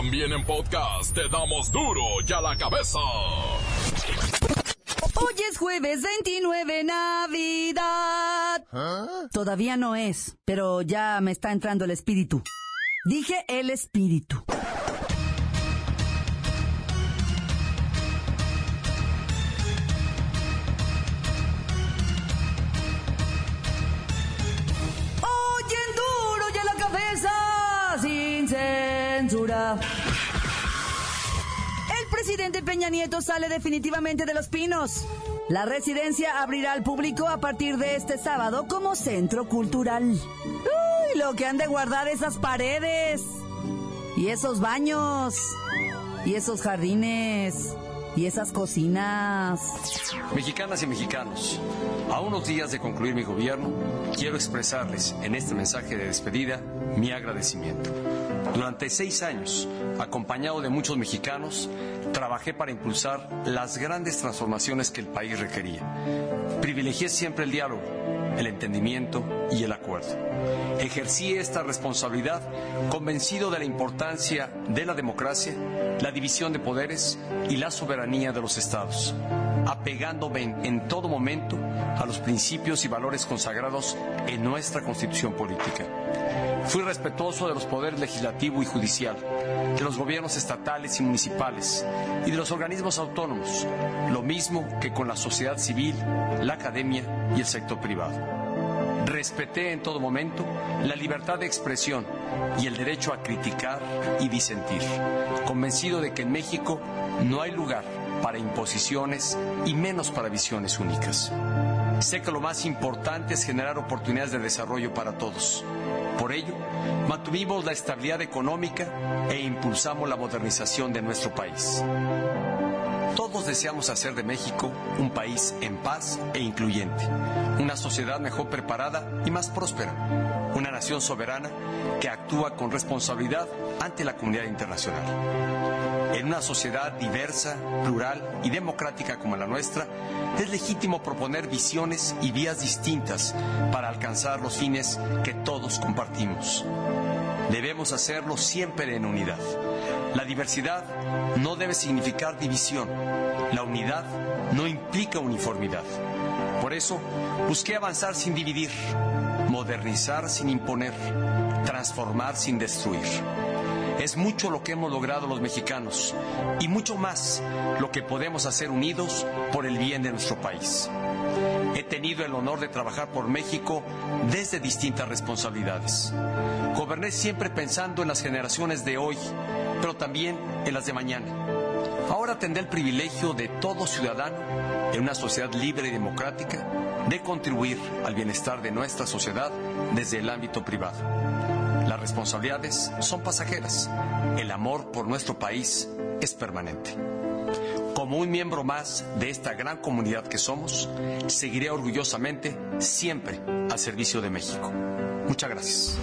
También en podcast te damos duro y a la cabeza. Hoy es jueves 29 Navidad. Todavía no es, pero ya me está entrando el espíritu. Dije el espíritu. Presidente Peña Nieto sale definitivamente de Los Pinos. La residencia abrirá al público a partir de este sábado como centro cultural. Uy, lo que han de guardar esas paredes. Y esos baños. Y esos jardines. Y esas cocinas. Mexicanas y mexicanos, a unos días de concluir mi gobierno, quiero expresarles en este mensaje de despedida mi agradecimiento. Durante seis años, acompañado de muchos mexicanos, trabajé para impulsar las grandes transformaciones que el país requería. Privilegié siempre el diálogo, el entendimiento y el acuerdo. Ejercí esta responsabilidad convencido de la importancia de la democracia, la división de poderes y la soberanía de los estados, apegándome en, todo momento a los principios y valores consagrados en nuestra constitución política. Fui respetuoso de los poderes legislativo y judicial, de los gobiernos estatales y municipales y de los organismos autónomos, lo mismo que con la sociedad civil, la academia y el sector privado. Respeté en todo momento la libertad de expresión y el derecho a criticar y disentir, convencido de que en México no hay lugar para imposiciones y menos para visiones únicas. Sé que lo más importante es generar oportunidades de desarrollo para todos. Por ello, mantuvimos la estabilidad económica e impulsamos la modernización de nuestro país. Todos deseamos hacer de México un país en paz e incluyente, una sociedad mejor preparada y más próspera, una nación soberana que actúa con responsabilidad ante la comunidad internacional. En una sociedad diversa, plural y democrática como la nuestra, es legítimo proponer visiones y vías distintas para alcanzar los fines que todos compartimos. Debemos hacerlo siempre en unidad. La diversidad no debe significar división. La unidad no implica uniformidad. Por eso, busqué avanzar sin dividir, modernizar sin imponer, transformar sin destruir. Es mucho lo que hemos logrado los mexicanos y mucho más lo que podemos hacer unidos por el bien de nuestro país. He tenido el honor de trabajar por México desde distintas responsabilidades. Goberné siempre pensando en las generaciones de hoy, pero también en las de mañana. Ahora tendré el privilegio de todo ciudadano en una sociedad libre y democrática de contribuir al bienestar de nuestra sociedad desde el ámbito privado. Las responsabilidades son pasajeras. El amor por nuestro país es permanente. Como un miembro más de esta gran comunidad que somos, seguiré orgullosamente siempre al servicio de México. Muchas gracias.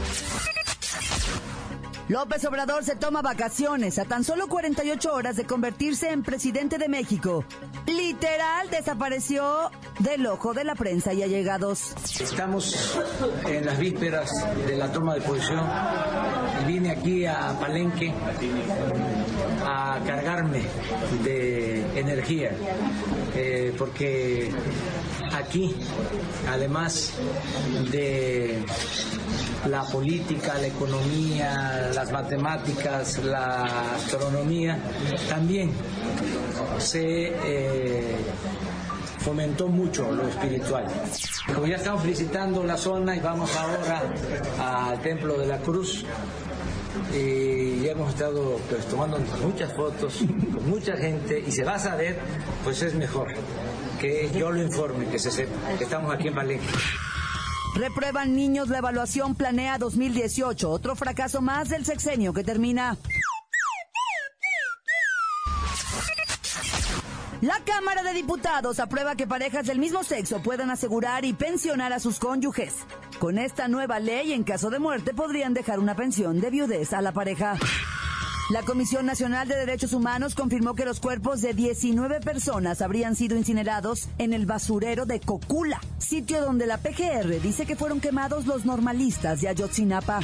López Obrador se toma vacaciones a tan solo 48 horas de convertirse en presidente de México. Literal desapareció del ojo de la prensa y allegados. Estamos en las vísperas de la toma de posición vine aquí a Palenque a cargarme de energía, eh, porque aquí, además de la política, la economía, las matemáticas, la astronomía, también se eh, fomentó mucho lo espiritual. Como ya estamos visitando la zona y vamos ahora al Templo de la Cruz, y ya hemos estado pues, tomando muchas fotos con mucha gente y se va a saber, pues es mejor que yo lo informe, que se sepa, que estamos aquí en Valencia. Reprueban niños la evaluación Planea 2018, otro fracaso más del sexenio que termina. La Cámara de Diputados aprueba que parejas del mismo sexo puedan asegurar y pensionar a sus cónyuges. Con esta nueva ley, en caso de muerte, podrían dejar una pensión de viudez a la pareja. La Comisión Nacional de Derechos Humanos confirmó que los cuerpos de 19 personas habrían sido incinerados en el basurero de Cocula, sitio donde la PGR dice que fueron quemados los normalistas de Ayotzinapa.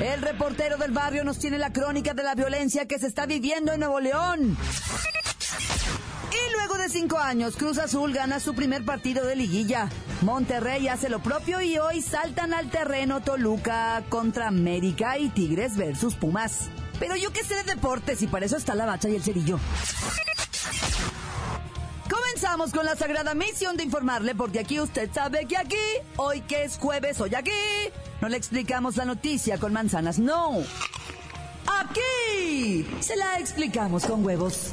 El reportero del barrio nos tiene la crónica de la violencia que se está viviendo en Nuevo León. Luego de cinco años, Cruz Azul gana su primer partido de liguilla. Monterrey hace lo propio y hoy saltan al terreno Toluca contra América y Tigres versus Pumas. Pero yo qué sé de deportes y para eso está la bacha y el cerillo. Comenzamos con la sagrada misión de informarle, porque aquí usted sabe que aquí, hoy que es jueves, hoy aquí, no le explicamos la noticia con manzanas, no. Aquí se la explicamos con huevos.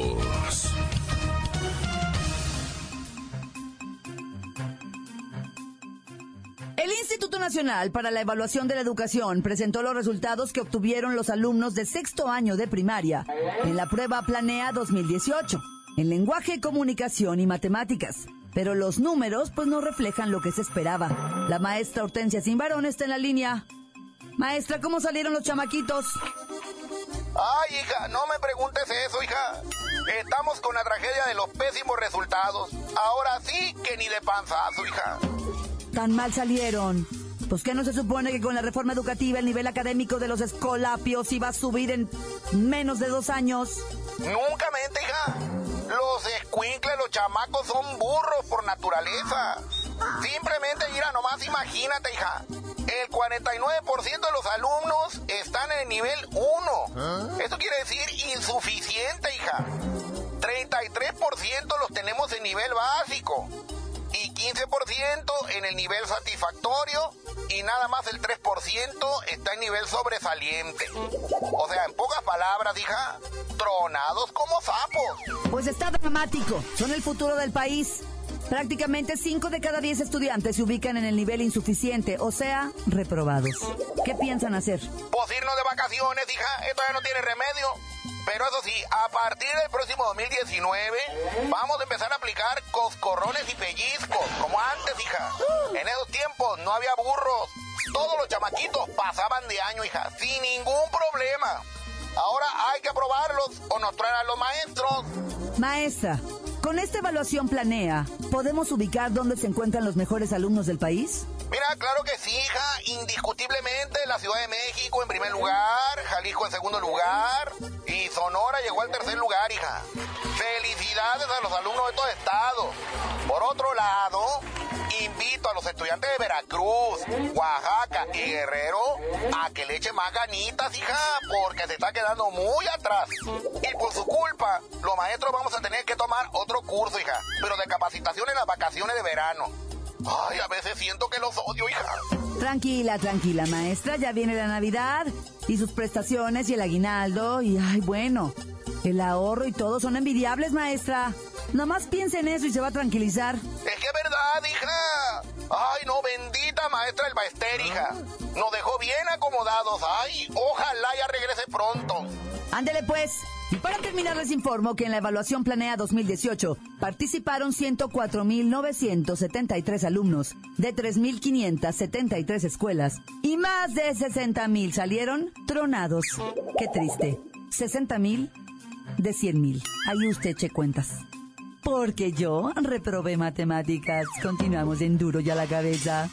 Instituto Nacional para la Evaluación de la Educación presentó los resultados que obtuvieron los alumnos de sexto año de primaria en la prueba Planea 2018, en lenguaje, comunicación y matemáticas. Pero los números pues no reflejan lo que se esperaba. La maestra Hortensia Simbarón está en la línea. Maestra, ¿cómo salieron los chamaquitos? Ay, hija, no me preguntes eso, hija. Estamos con la tragedia de los pésimos resultados. Ahora sí que ni de panzazo, hija. Tan mal salieron. Pues que no se supone que con la reforma educativa el nivel académico de los escolapios iba a subir en menos de dos años. Nunca mente, hija. Los escuincles, los chamacos son burros por naturaleza. Simplemente, mira, nomás imagínate, hija. El 49% de los alumnos están en el nivel 1. Eso quiere decir insuficiente, hija. 33% los tenemos en nivel básico. Y 15% en el nivel satisfactorio. Y nada más el 3% está en nivel sobresaliente. O sea, en pocas palabras, hija, tronados como sapos. Pues está dramático. Son el futuro del país. Prácticamente 5 de cada 10 estudiantes se ubican en el nivel insuficiente, o sea, reprobados. ¿Qué piensan hacer? Pues irnos de vacaciones, hija, esto ya no tiene remedio. Pero eso sí, a partir del próximo 2019 vamos a empezar a aplicar coscorrones y pellizcos, como antes, hija. En esos tiempos no había burros. Todos los chamaquitos pasaban de año, hija, sin ningún problema. Ahora hay que aprobarlos o nos traen a los maestros. Maestra, con esta evaluación planea, ¿podemos ubicar dónde se encuentran los mejores alumnos del país? Mira, claro que sí, hija. Indiscutiblemente la Ciudad de México en primer lugar, Jalisco en segundo lugar y Sonora llegó al tercer lugar, hija. Felicidades a los alumnos de todo estado. Por otro lado, invito a los estudiantes de Veracruz, Oaxaca y Guerrero a que le echen más ganitas, hija, porque se está quedando muy atrás. Y por su culpa, los maestros vamos a tener que tomar otro curso, hija, pero de capacitación en las vacaciones de verano. Ay, a veces siento que los odio, hija. Tranquila, tranquila, maestra. Ya viene la Navidad y sus prestaciones y el aguinaldo y, ay, bueno, el ahorro y todo son envidiables, maestra. Nomás piense en eso y se va a tranquilizar. Es que es verdad, hija. Ay, no, bendita maestra el Baester, hija. Nos dejó bien acomodados. Ay, ojalá ya regrese pronto. Ándele pues. Y para terminar les informo que en la evaluación Planea 2018 participaron 104.973 alumnos de 3.573 escuelas y más de 60.000 salieron tronados. Qué triste. 60.000 de 100.000. Ahí usted eche cuentas. Porque yo reprobé matemáticas. Continuamos en duro y a la cabeza.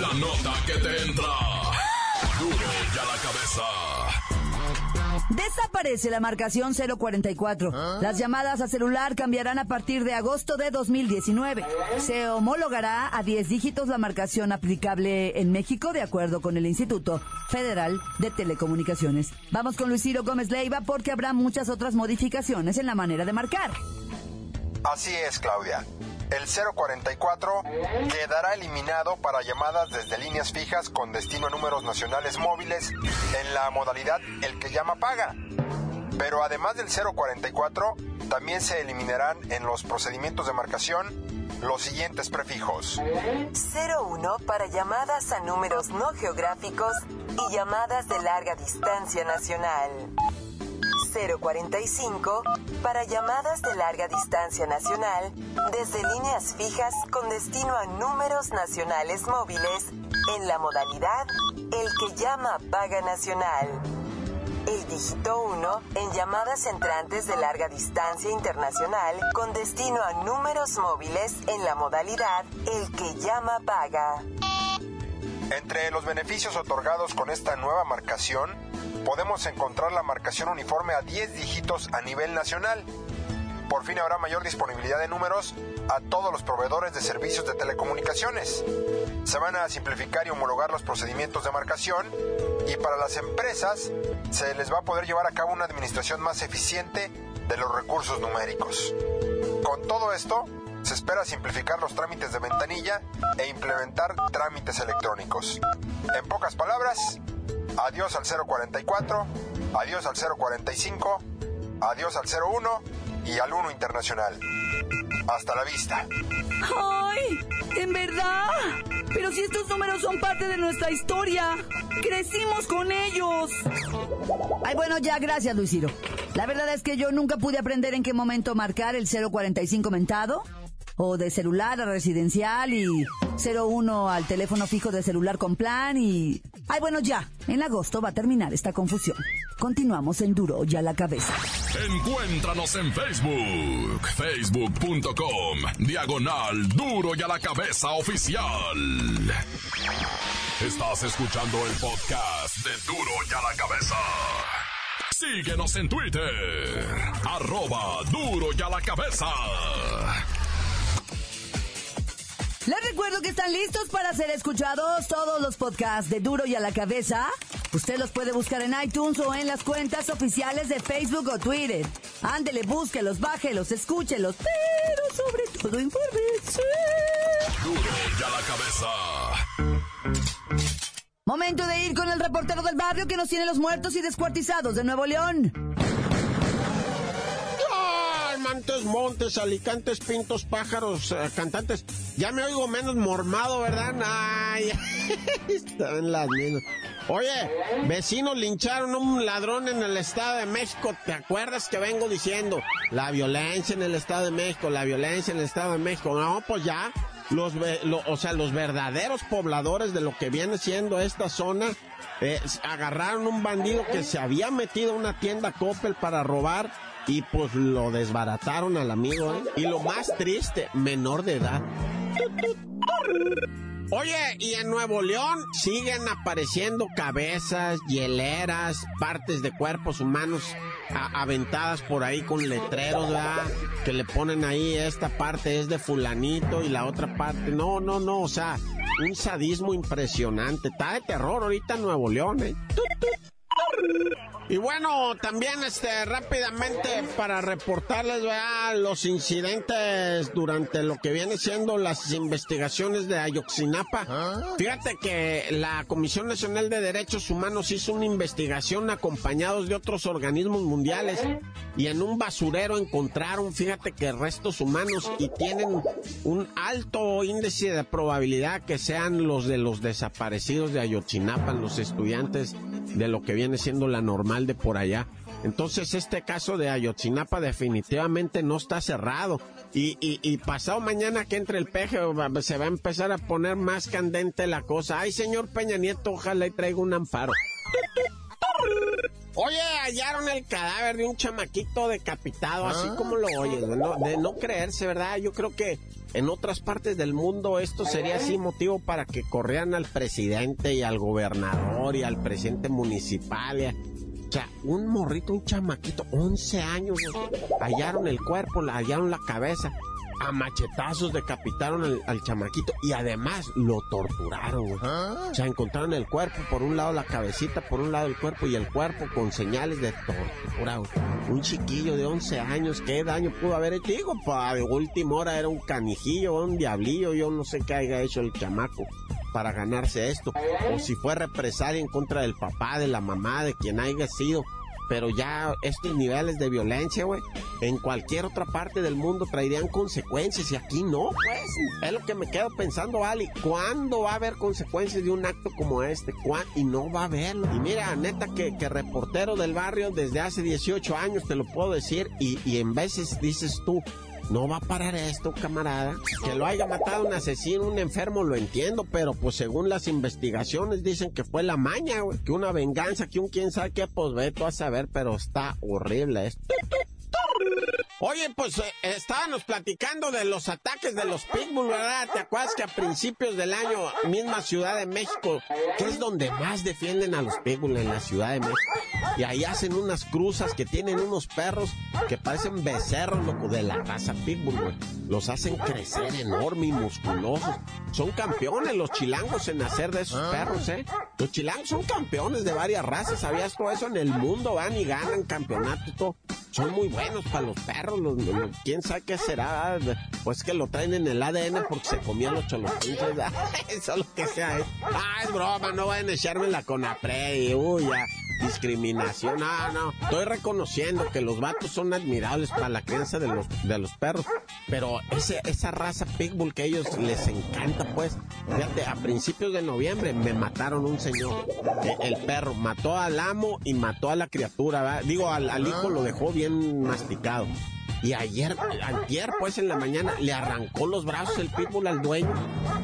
La nota que te entra. Duro y a la cabeza. Desaparece la marcación 044. Las llamadas a celular cambiarán a partir de agosto de 2019. Se homologará a 10 dígitos la marcación aplicable en México de acuerdo con el Instituto Federal de Telecomunicaciones. Vamos con Luis Ciro Gómez Leiva porque habrá muchas otras modificaciones en la manera de marcar. Así es, Claudia. El 044 quedará eliminado para llamadas desde líneas fijas con destino a números nacionales móviles en la modalidad El que llama paga. Pero además del 044, también se eliminarán en los procedimientos de marcación los siguientes prefijos. 01 para llamadas a números no geográficos y llamadas de larga distancia nacional. 045 para llamadas de larga distancia nacional desde líneas fijas con destino a números nacionales móviles en la modalidad El que llama paga nacional. El dígito 1 en llamadas entrantes de larga distancia internacional con destino a números móviles en la modalidad El que llama paga. Entre los beneficios otorgados con esta nueva marcación, podemos encontrar la marcación uniforme a 10 dígitos a nivel nacional. Por fin habrá mayor disponibilidad de números a todos los proveedores de servicios de telecomunicaciones. Se van a simplificar y homologar los procedimientos de marcación y para las empresas se les va a poder llevar a cabo una administración más eficiente de los recursos numéricos. Con todo esto, se espera simplificar los trámites de ventanilla e implementar trámites electrónicos. En pocas palabras, adiós al 044, adiós al 045, adiós al 01 y al 1 internacional. Hasta la vista. ¡Ay! ¿En verdad? Pero si estos números son parte de nuestra historia. Crecimos con ellos. Ay, bueno, ya, gracias, Luis Ciro. La verdad es que yo nunca pude aprender en qué momento marcar el 045 mentado o de celular a residencial y 01 al teléfono fijo de celular con plan y... Ay, bueno, ya. En agosto va a terminar esta confusión. Continuamos en Duro y a la cabeza. Encuéntranos en Facebook, facebook.com, diagonal Duro y a la cabeza oficial. Estás escuchando el podcast de Duro y a la cabeza. Síguenos en Twitter, arroba Duro y a la cabeza. Les recuerdo que están listos para ser escuchados todos los podcasts de Duro y a la cabeza. Usted los puede buscar en iTunes o en las cuentas oficiales de Facebook o Twitter. Ándele, búsquelos, bájelos, escúchelos, pero sobre todo infórmese. Duro y a la cabeza. Momento de ir con el reportero del barrio que nos tiene los muertos y descuartizados de Nuevo León. Montes, montes, alicantes, pintos, pájaros, eh, cantantes. Ya me oigo menos mormado, ¿verdad? Ay, están las mismas. Oye, vecinos lincharon un ladrón en el Estado de México. ¿Te acuerdas que vengo diciendo? La violencia en el Estado de México, la violencia en el Estado de México. No, pues ya, los, o sea, los verdaderos pobladores de lo que viene siendo esta zona, eh, agarraron un bandido que se había metido a una tienda Coppel para robar y pues lo desbarataron al amigo, ¿eh? Y lo más triste, menor de edad. Oye, y en Nuevo León siguen apareciendo cabezas, hieleras, partes de cuerpos humanos aventadas por ahí con letreros, ¿verdad? Que le ponen ahí, esta parte es de fulanito y la otra parte, no, no, no, o sea, un sadismo impresionante. Está de terror ahorita en Nuevo León, ¿eh? Y bueno, también este rápidamente para reportarles los incidentes durante lo que viene siendo las investigaciones de Ayotzinapa. ¿Ah? Fíjate que la Comisión Nacional de Derechos Humanos hizo una investigación acompañados de otros organismos mundiales y en un basurero encontraron, fíjate que restos humanos y tienen un alto índice de probabilidad que sean los de los desaparecidos de Ayotzinapa, los estudiantes de lo que viene siendo la normal de por allá. Entonces este caso de Ayotzinapa definitivamente no está cerrado. Y, y, pasado mañana que entre el peje se va a empezar a poner más candente la cosa. Ay, señor Peña Nieto, ojalá y traiga un amparo. Oye, hallaron el cadáver de un chamaquito decapitado, así como lo oyes, de no, de no creerse, ¿verdad? Yo creo que en otras partes del mundo esto sería así motivo para que corrieran al presidente y al gobernador y al presidente municipal. o sea, un morrito, un chamaquito, 11 años, hallaron el cuerpo, hallaron la cabeza a machetazos decapitaron al, chamaquito y además lo torturaron. O sea, encontraron el cuerpo, por un lado la cabecita, por un lado el cuerpo y el cuerpo con señales de tortura. Un chiquillo de 11 años, ¿qué daño pudo haber hecho? Digo, para de última hora era un canijillo, un diablillo, yo no sé qué haya hecho el chamaco para ganarse esto. O si fue represalia en contra del papá, de la mamá, de quien haya sido pero ya estos niveles de violencia, güey, en cualquier otra parte del mundo traerían consecuencias y aquí no, pues. Es lo que me quedo pensando, Ali. ¿Cuándo va a haber consecuencias de un acto como este? Y no va a haberlo. Y mira, neta, que, que reportero del barrio desde hace 18 años, te lo puedo decir, y, y en veces dices tú, no va a parar esto, camarada. Que lo haya matado un asesino, un enfermo, lo entiendo, pero pues según las investigaciones dicen que fue la maña, güey. Que una venganza, que un quién sabe qué, pues ve tú a saber, pero está horrible esto. Oye, pues eh, estábamos platicando de los ataques de los pitbull, ¿verdad? ¿Te acuerdas que a principios del año, misma Ciudad de México, que es donde más defienden a los pitbull en la Ciudad de México? Y ahí hacen unas cruzas que tienen unos perros que parecen becerros, loco, de la raza pitbull, güey. Los hacen crecer enormes y musculosos. Son campeones los chilangos en hacer de esos perros, ¿eh? Los chilangos son campeones de varias razas, ¿sabías todo eso? En el mundo van y ganan campeonato todo. Son muy buenos para los perros, los, quién sabe qué será, pues que lo traen en el ADN porque se comían los cholopinches, eso es lo que sea. Ah, es broma, no vayan a echarme la conapre uy, ya discriminación. No, no. Estoy reconociendo que los vatos son admirables para la crianza de los, de los perros. Pero ese, esa raza pitbull que a ellos les encanta, pues. Fíjate, a principios de noviembre me mataron un señor. E, el, perro mató al amo y mató a la criatura. Digo, al hijo lo dejó bien masticado. Y ayer, ayer pues en la mañana, le arrancó los brazos el pitbull al dueño.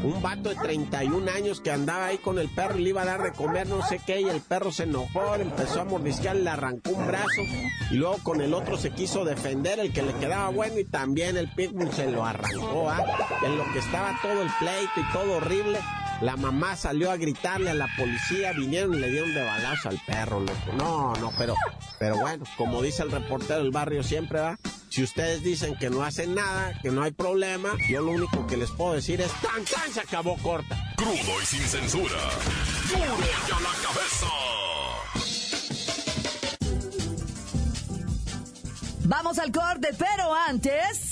Un vato de 31 años que andaba ahí con el perro y le iba a dar de comer no sé qué y el perro se enojó, empezó a mordisquear, le arrancó un brazo y luego con el otro se quiso defender, el que le quedaba bueno y también el pitbull se lo arrancó, ¿ah? En lo que estaba todo el pleito y todo horrible. La mamá salió a gritarle a la policía, vinieron y le dieron de balazo al perro, loco. No, no, pero, pero bueno, como dice el reportero del barrio siempre, va. Si ustedes dicen que no hacen nada, que no hay problema, yo lo único que les puedo decir es tan tan se acabó corta. Crudo y sin censura. Duro ya la cabeza. Vamos al corte, pero antes.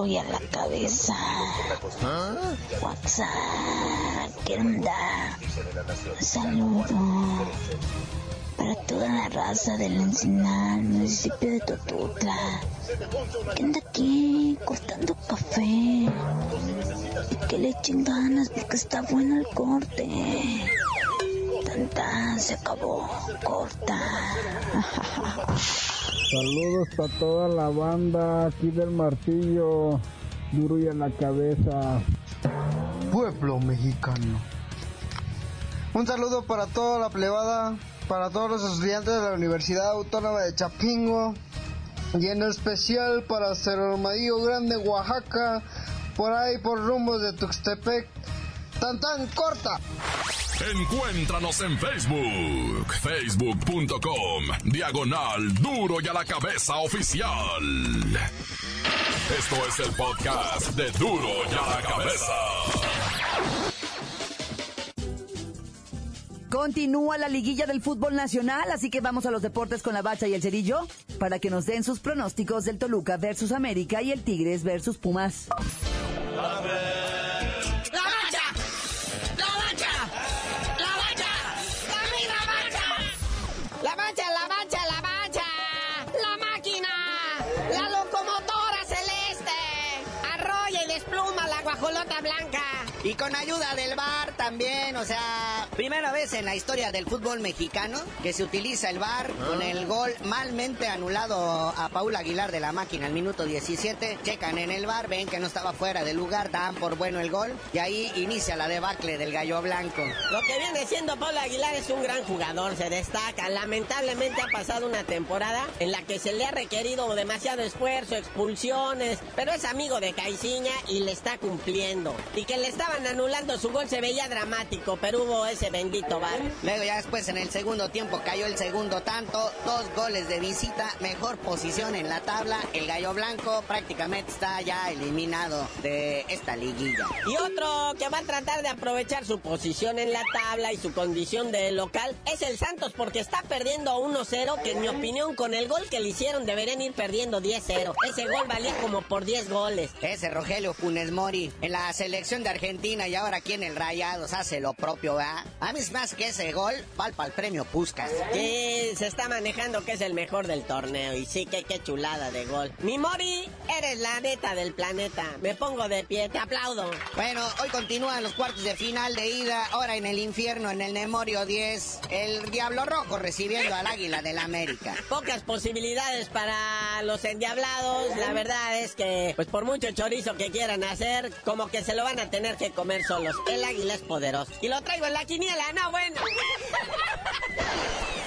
Duro y a la cabeza. WhatsApp, ¿qué onda? Saludo para toda la raza del Encinal, municipio de Totutla. ¿Qué anda aquí cortando café? Y que le echen ganas porque está bueno el corte. Tanta, se acabó, corta. Saludos para toda la banda aquí del martillo, duro y en la cabeza. Pueblo mexicano. Un saludo para toda la plebada, para todos los estudiantes de la Universidad Autónoma de Chapingo y en especial para Cerro Grande, Oaxaca, por ahí por rumbos de Tuxtepec. ¡Tan tan corta! Encuéntranos en Facebook, facebook.com, diagonal duro y a la cabeza oficial. Esto es el podcast de duro y a la cabeza. Continúa la liguilla del fútbol nacional, así que vamos a los deportes con la bacha y el cerillo para que nos den sus pronósticos del Toluca versus América y el Tigres versus Pumas. Con ayuda del bar también, o sea, primera vez en la historia del fútbol mexicano que se utiliza el VAR con el gol malmente anulado a Paul Aguilar de la máquina al minuto 17. Checan en el VAR, ven que no estaba fuera de lugar, dan por bueno el gol y ahí inicia la debacle del gallo blanco. Lo que viene siendo Paul Aguilar es un gran jugador, se destaca. Lamentablemente ha pasado una temporada en la que se le ha requerido demasiado esfuerzo, expulsiones, pero es amigo de Caiciña y le está cumpliendo. Y que le estaban anulando su gol se veía dramático, pero hubo ese bendito bar. Luego ya después en el segundo tiempo cayó el segundo tanto, dos goles de visita, mejor posición en la tabla. El gallo blanco prácticamente está ya eliminado de esta liguilla. Y otro que va a tratar de aprovechar su posición en la tabla y su condición de local es el Santos porque está perdiendo 1-0, que en mi opinión con el gol que le hicieron deberían ir perdiendo 10-0. Ese gol valía como por 10 goles. Ese Rogelio Funes Mori en la selección de Argentina y ahora aquí en el Rayados hace lo propio, ¿verdad? A mí es más que ese gol, palpa el premio Puskas. Sí, se está manejando que es el mejor del torneo y sí que qué chulada de gol. Mi Mori, eres la neta del planeta. Me pongo de pie, te aplaudo. Bueno, hoy continúan los cuartos de final de ida, ahora en el infierno, en el Nemorio 10, el Diablo Rojo recibiendo al Águila del América. Pocas posibilidades para los endiablados, la verdad es que, pues por mucho chorizo que quieran hacer, como que se lo van a tener que comer solos. El Águila es poderoso. Y lo traigo en la quiniela, no bueno.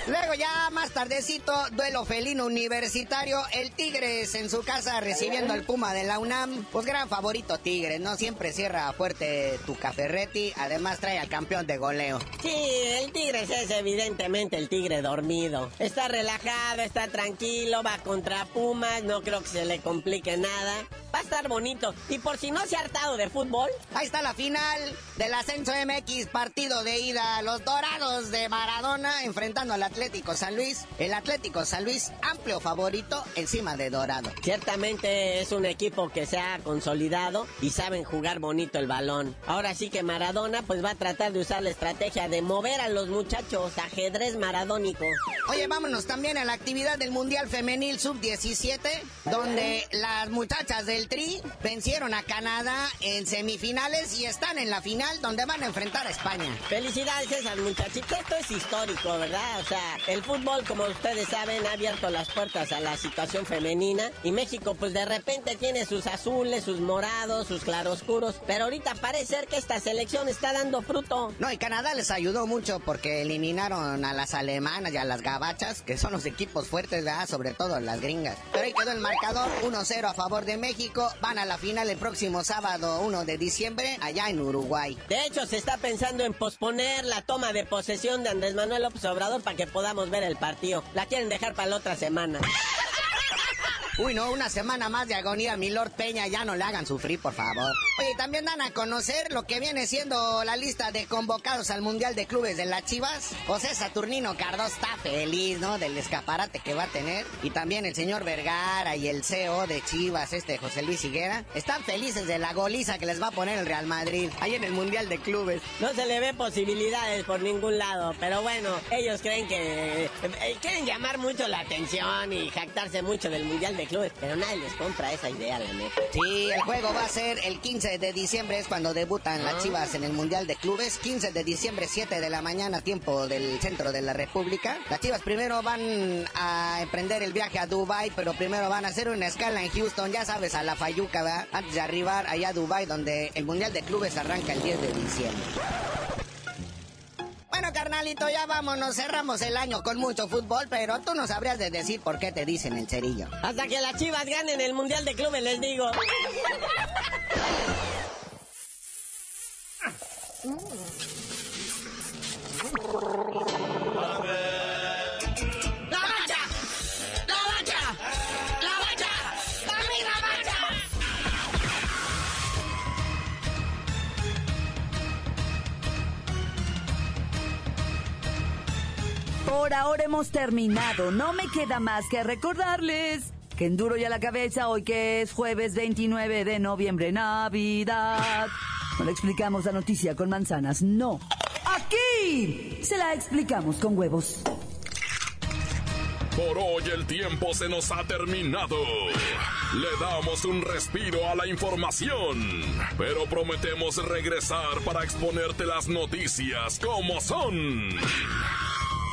Luego ya más tardecito, duelo felino universitario, el Tigres en su casa recibiendo al Puma de la UNAM. Pues gran favorito Tigres, ¿no? Siempre cierra fuerte tu Caferretti, además trae al campeón de goleo. Sí, el Tigres es evidentemente el Tigre dormido. Está relajado, está tranquilo, va contra Pumas, no creo que se le complique nada. Va a estar bonito. Y por si no se ha hartado de fútbol, ahí está la final del Ascenso MX, partido de ida. Los Dorados de Maradona enfrentando al Atlético San Luis. El Atlético San Luis, amplio favorito encima de Dorado. Ciertamente es un equipo que se ha consolidado y saben jugar bonito el balón. Ahora sí que Maradona pues va a tratar de usar la estrategia de mover a los muchachos, ajedrez maradónico. Oye, vámonos también a la actividad del Mundial Femenil Sub-17, donde las muchachas del Tri vencieron a Canadá en semifinales y están en la final donde van a enfrentar a España. Felicidades a esas muchachitas, esto es histórico, ¿verdad? O sea, el fútbol, como ustedes saben, ha abierto las puertas a la situación femenina y México pues de repente tiene sus azules, sus morados, sus claroscuros, pero ahorita parece ser que esta selección está dando fruto. No, y Canadá les ayudó mucho porque eliminaron a las alemanas y a las gabachas, que son los equipos fuertes, ¿verdad? Sobre todo las gringas. Pero ahí quedó el marcador 1-0 a favor de México. Van a la final el próximo sábado 1 de diciembre allá en Uruguay. De hecho, se está pensando en posponer la toma de posesión de Andrés Manuel López Obrador para que podamos ver el partido. La quieren dejar para la otra semana. Uy, no, una semana más de agonía, mi Lord Peña, ya no le hagan sufrir, por favor. Oye, también dan a conocer lo que viene siendo la lista de convocados al Mundial de Clubes de las Chivas. José Saturnino Cardos está feliz, ¿no? Del escaparate que va a tener. Y también el señor Vergara y el CEO de Chivas, este José Luis Higuera, están felices de la goliza que les va a poner el Real Madrid, ahí en el Mundial de Clubes. No se le ve posibilidades por ningún lado, pero bueno, ellos creen que eh, quieren llamar mucho la atención y jactarse mucho del Mundial de Clubes, pero nadie les compra esa idea, la neta. Sí, el juego va a ser el 15 de diciembre, es cuando debutan las Chivas en el Mundial de Clubes. 15 de diciembre, 7 de la mañana, tiempo del centro de la República. Las Chivas primero van a emprender el viaje a Dubai, pero primero van a hacer una escala en Houston, ya sabes, a la Fayuca, ¿verdad? Antes de arribar allá a Dubai, donde el Mundial de Clubes arranca el 10 de diciembre. Carnalito, ya vámonos. Cerramos el año con mucho fútbol, pero tú no sabrías de decir por qué te dicen el cerillo. Hasta que las chivas ganen el Mundial de Clubes, les digo. Ahora hemos terminado. No me queda más que recordarles que en duro y a la cabeza hoy que es jueves 29 de noviembre, Navidad. No le explicamos la noticia con manzanas, no. Aquí se la explicamos con huevos. Por hoy el tiempo se nos ha terminado. Le damos un respiro a la información, pero prometemos regresar para exponerte las noticias como son.